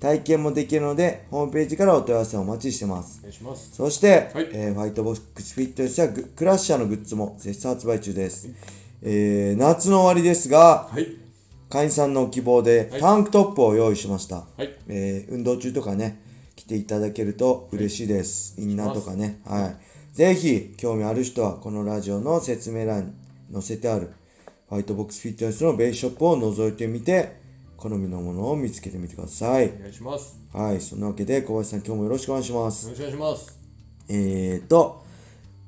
体験もできるのでホームページからお問い合わせをお待ちしてます。お願いします。そして、はい。えーファイトボックスフィットネスやグクラッシャーのグッズも絶賛発売中です、えー夏の終わりですがはい。会員さんのご希望ではい。タンクトップを用意しました、はい。えー運動中とかね着ていただけると嬉しいです、インナーとかね。はい。ぜひ興味ある人はこのラジオの説明欄に載せてあるファイトボックスフィットネスのベースショップを覗いてみて好みのものを見つけてみてくださいお願いします。はいそんなわけで小林さん今日もよろしくお願いしますよろしくお願いします。えーと、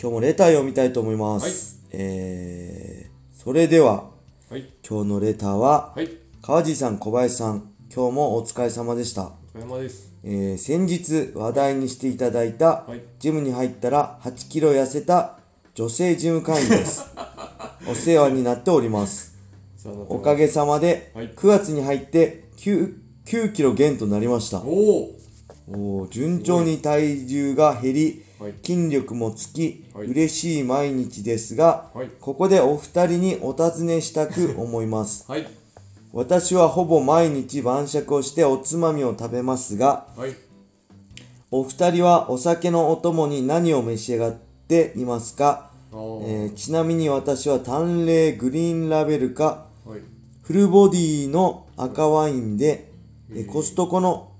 今日もレター読みたいと思います。えー、それでは、はい。今日のレターは、はい。川地さん、小林さん、今日もお疲れ様でした。お疲れ様です。えー、先日話題にしていただいた、はいジムに入ったら8キロ痩せた女性ジム会員です。お世話になっております。おかげさまで、はい9月に入って9、9キロ減となりました。おおおー順調に体重が減り、はい筋力もつき、はい嬉しい毎日ですが、はいここでお二人にお尋ねしたく 思いますはい。私はほぼ毎日晩酌をしておつまみを食べますがはい。お二人はお酒のお供に何を召し上がっていますか、えーちなみに私は淡麗グリーンラベルかはい。フルボディの赤ワインで、えーコストコの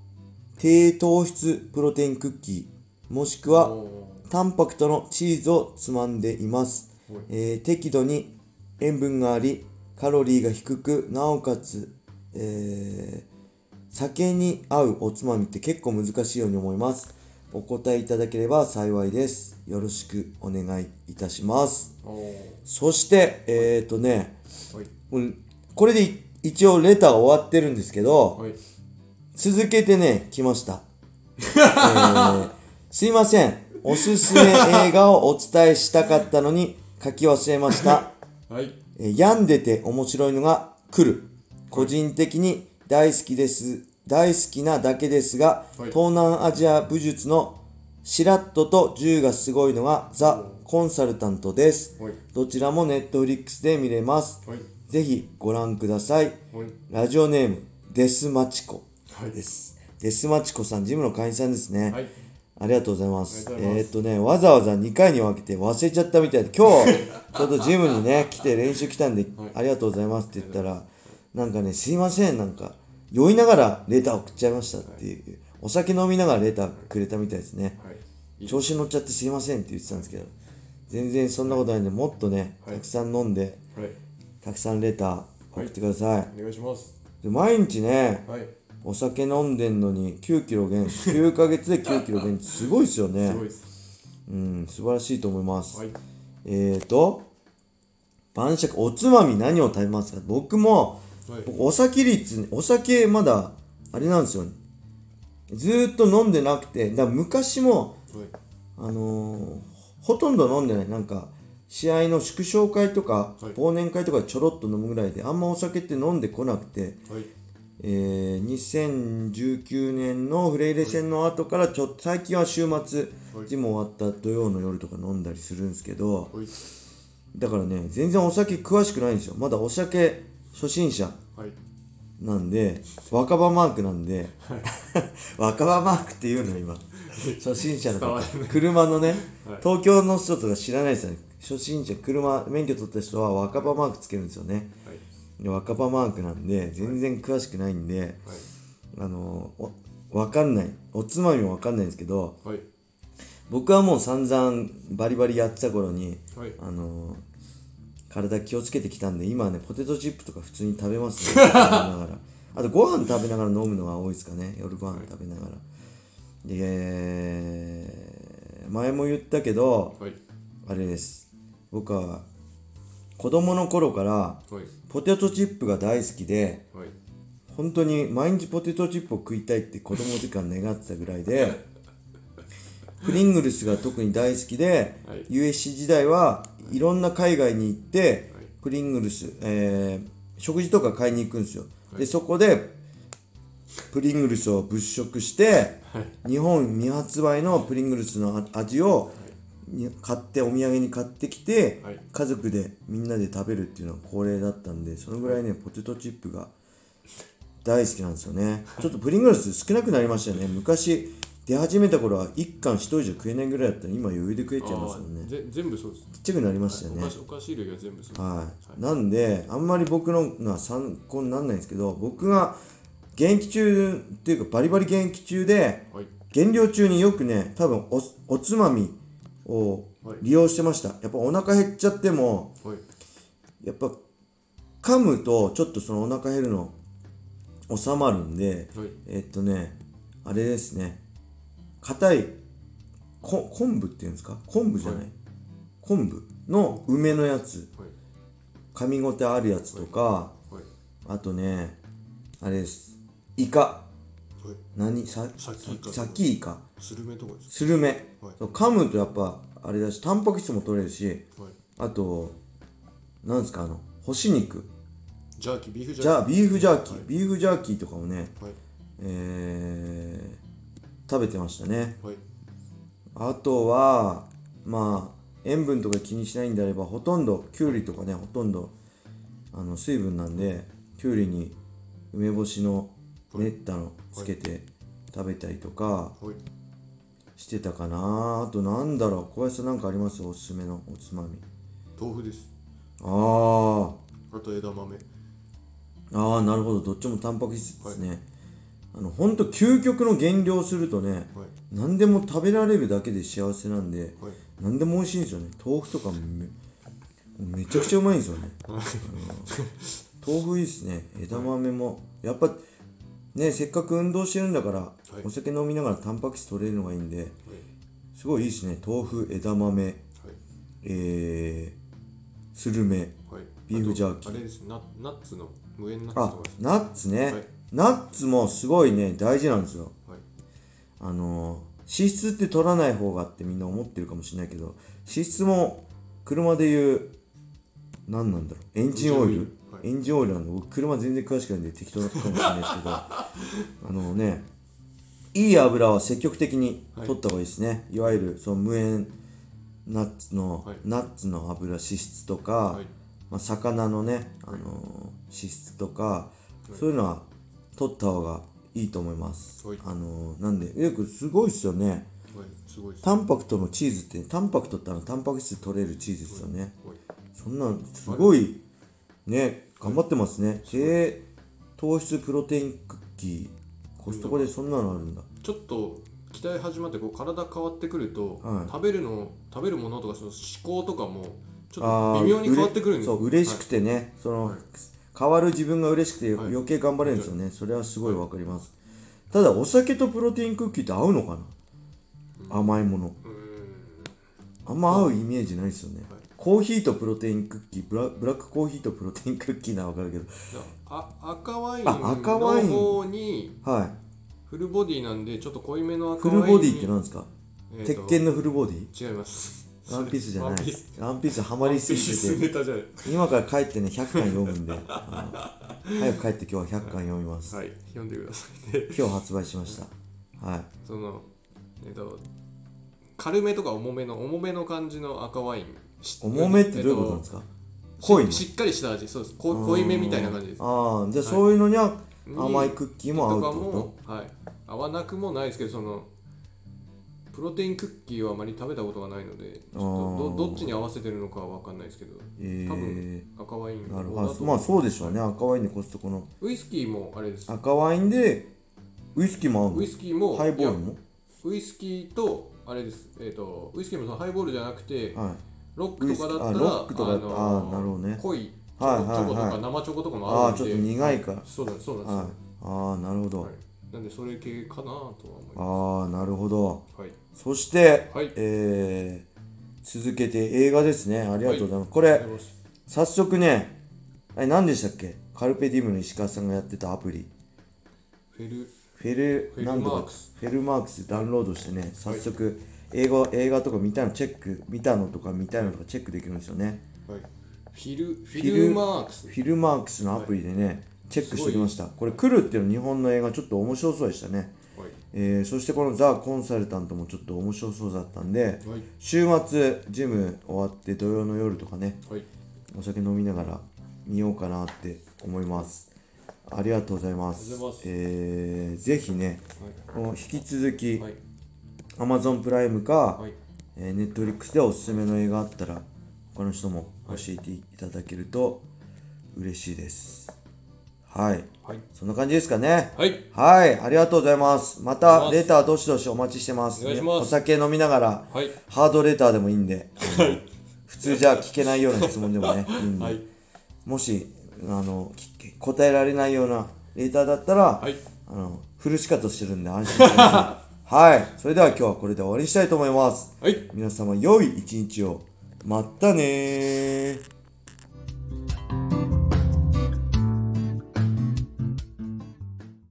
低糖質プロテインクッキーもしくはおタンパクトのチーズをつまんでいます、はい。えー適度に塩分がありカロリーが低くなおかつ、えー酒に合うおつまみって結構難しいように思います。お答えいただければ幸いです。よろしくお願いいたします。そしてえっ、ー、とねこれでい一応レター終わってるんですけど、はい。続けてね、来ました。えーすいません。おすすめ映画をお伝えしたかったのに書き忘れました。はい。えー病んでて面白いのが来る。個人的に大好きです。大好きなだけですが、はい東南アジア武術のシラットと銃がすごいのがザ・コンサルタントです。はい。どちらもネットフリックスで見れます。はい。ぜひご覧ください。はい。ラジオネーム、デスマチコはいです。デスマチコさん、ジムの会員さんですね。はい。ありがとうございます。ますえーっとね、わざわざ2回に分けて忘れちゃったみたいで、今日、ちょっとジムにね、来て練習来たんで、ありがとうございますって言ったら、なんかね、すいません、なんか、酔いながらレター送っちゃいましたっていう、お酒飲みながらレターくれたみたいですね。はい。調子に乗っちゃってすいませんって言ってたんですけど、全然そんなことないんで、もっとね、はいたくさん飲んで、はい。たくさんレター送ってください。お願いします。で毎日ね、はい。お酒飲んでんのに9キロ減9ヶ月で9キロ減すごいですよねすごいです。うん素晴らしいと思います、はい。えーと晩酌おつまみ何を食べますか？僕もはい。僕お酒率お酒まだあれなんですよずーっと飲んでなくてだ昔もはい。あのーほとんど飲んでないなんか試合の祝勝会とか、はい。忘年会とかでちょろっと飲むぐらいであんまお酒って飲んでこなくてはい。えー2019年のフレイレ戦の後からちょっと最近は週末はい。ジム終わった土曜の夜とか飲んだりするんですけどはい。だからね全然お酒詳しくないんですよ。まだお酒初心者はい。なんで若葉マークなんで 若葉マークっていうの今。初心者の方車のね、はい。東京の人とか知らないですよね初心者車免許取った人は若葉マークつけるんですよねはい。で若葉マークなんで全然詳しくないんで、はい。あのおわかんないおつまみもわかんないんですけどはい。僕はもう散々バリバリやってた頃にはい。あの体気をつけてきたんで今はねポテトチップとか普通に食べますね 食べながらあとご飯食べながら飲むのが多いですかね夜ご飯食べながら、で前も言ったけどはい。あれです僕は子供の頃からはい。ポテトチップが大好きではい。本当に毎日ポテトチップを食いたいって子供の時から願ってたぐらいで プリングルスが特に大好きで、はい。USC 時代はいろんな海外に行って、はい。プリングルス、えー食事とか買いに行くんですよ、はい。でそこでプリングルスを物色してはい。日本未発売のプリングルスのあ味をに買ってお土産に買ってきて、はい。家族でみんなで食べるっていうのが恒例だったんでそのぐらいねポテトチップが大好きなんですよね。ちょっとプリングルス少なくなりましたよね。昔出始めた頃は1貫1人じゃ食えないぐらいだったら今余裕で食えちゃいますもんね。全部そうですちっちゃくなりましたよね。お菓子お菓子類は全部そうです。はい、なんであんまり僕ののは参考にならないんですけど僕が現役中っていうかバリバリ現役中ではい。減量中によくね多分おおつまみをはい。利用してました。やっぱお腹減っちゃってもはい。やっぱ噛むとちょっとそのお腹減るの収まるんではい。えっとねあれですね。硬いこ昆布っていうんですか？昆布じゃない、はい。昆布の梅のやつ。はい。噛み応えあるやつとか、はい。あとねあれです。イカ。はい何？さサキイカサキイカスルメとかですスルメ、はい。噛むとやっぱあれだしタンパク質も取れるしはい。あとなんですか？あの干し肉。ジャーキービーフジャーキー。じゃあビーフジャーキー、ビーフジャーキーとかもねはい。えー、食べてましたね。はい。あとはまあ塩分とか気にしないんであればほとんどきゅうりとかねほとんどあの水分なんできゅうりに梅干しの練ったのつけて食べたりとかはい。してたかな。あとなんだろう。小林さんなんかあります？おすすめのおつまみ。豆腐です。あー。あと枝豆。あーなるほど。どっちもタンパク質ですね、あのほんと究極の減量するとねはい。何でも食べられるだけで幸せなんで、はい。何でも美味しいんですよね。豆腐とかめちゃくちゃうまいんですよね。豆腐いいですね。枝豆もやっぱねせっかく運動してるんだから、い。お酒飲みながらタンパク質取れるのがいいんではい。すごいいいですね。豆腐枝豆はい。えー、スルメはい。ビーフジャーキー。あれですナナッツの無塩ナッツあとか。ナッツね、はい。ナッツもすごいね大事なんですよ。はい。あのー脂質って取らない方がってみんな思ってるかもしれないけど脂質も車でいう何なんだろう。エンジンオイル、はいエンジンオイルなんで僕車全然詳しくないんで適当なかもしれないですけど。あのねいい油は積極的に取った方がいいですね、い、わゆるその無塩ナッツの、はい。ナッツの油脂質とか、はい。まあ、魚のね、あのー脂質とか、そういうのは取った方がいいと思います、はい。あのーなんでよくすごいっすよね。はいすごいタンパクトのチーズってタンパクトってあのタンパク質取れるチーズですよね。はい。そんなんすごいね頑張ってますね。低糖質プロテインクッキー。コストコでそんなのあるんだ。ちょっと期待始まってこう体変わってくると、はい。食べるの食べるものとかその思考とかもちょっと微妙に変わってくるんですそう嬉しくてね、その、はい変わる自分が嬉しくてはい。余計頑張れるんですよね、それはすごいわかります、ただお酒とプロテインクッキーって合うのかな、甘いもの。うーん。あんま合うイメージないですよね、はいコーヒーとプロテインクッキーブラブラックコーヒーとプロテインクッキーならわかるけど。あ赤ワインあの赤ワイン。方にはい。フルボディなんでちょっと濃いめの赤フワイン。にルボディって何ですか、えーと鉄拳のフルボディ？違います。ワンピースじゃない。ワンピース。ワンピースハマりすぎワンピースててネタじゃない今から帰ってね100巻読むんで。あ の早く帰って今日は100巻読みます、はい読んでくださいで今日発売しました。はい。そのえっと軽めとか重めの重めの感じの赤ワイン。し重めってどういうことなんですか、えっと濃いの？ししっかりした味。そうです。こ濃いめみたいな感じです。ああじゃあそういうのにはに甘いクッキーも合うってと？かこも、はい、合わなくもないですけどそのプロテインクッキーはあまり食べたことがないのでちょっとどどっちに合わせてるのかは分かんないですけどとえ多え分赤ワインー、なるほど。まあそうでしょうね。赤ワインでコストコの。ウイスキーもあれです。赤ワインでウイスキーも合うの？ウイスキーもハイボールも？ウイスキーとあれです。えっ、とウイスキーもそのハイボールじゃなくてはいロックとかだったらロックとかのあーなるほどね。濃いチはいはい。ョコとはいか生チョコとかもあああるんで。ちょっと苦いか。らそうなそうなんですはい。ああなるほど、はい。なんでそれ系かなとは思いまああなるほど。すはい。そして、はい。えー、続けて映画ですね。ありがとうございます、これ早速ねあれ何でしたっけ？カルペディウムの石川さんがやってたアプリ。フェルフェルフェルマークス。フェルマークスダウンロードしてね早速英語映画とか見たのチェック見たのとか見たいのとかチェックできるんですよね。はい。フィルフィルマークス。フィルマークスのアプリでね、チェックしておきました。これ来るっていうの日本の映画ちょっと面白そうでしたね、はい。えーそしてこのザ・コンサルタントもちょっと面白そうだったんではい。週末ジム終わって土曜の夜とかねはい。お酒飲みながら見ようかなって思います。ありがとうございます。えーぜひねこの引き続き、はい Amazon プライムか、はい。えー、Netflix でおすすめの映画あったら他の人も教えていただけると嬉しいです。はい。はい。そんな感じですかね。はい。はい。ありがとうございます。またレターどしどしお待ちしてます。お願いします。お酒飲みながらはい。ハードレターでもいいんで、普通じゃ聞けないような質問でもね いいんで、はい。もしあのき答えられないようなレターだったら、はい。あのフルシカトしてるんで安心してくださいはい。それでは今日はこれで終わりにしたいと思います。はい。皆様良い一日を。またねー。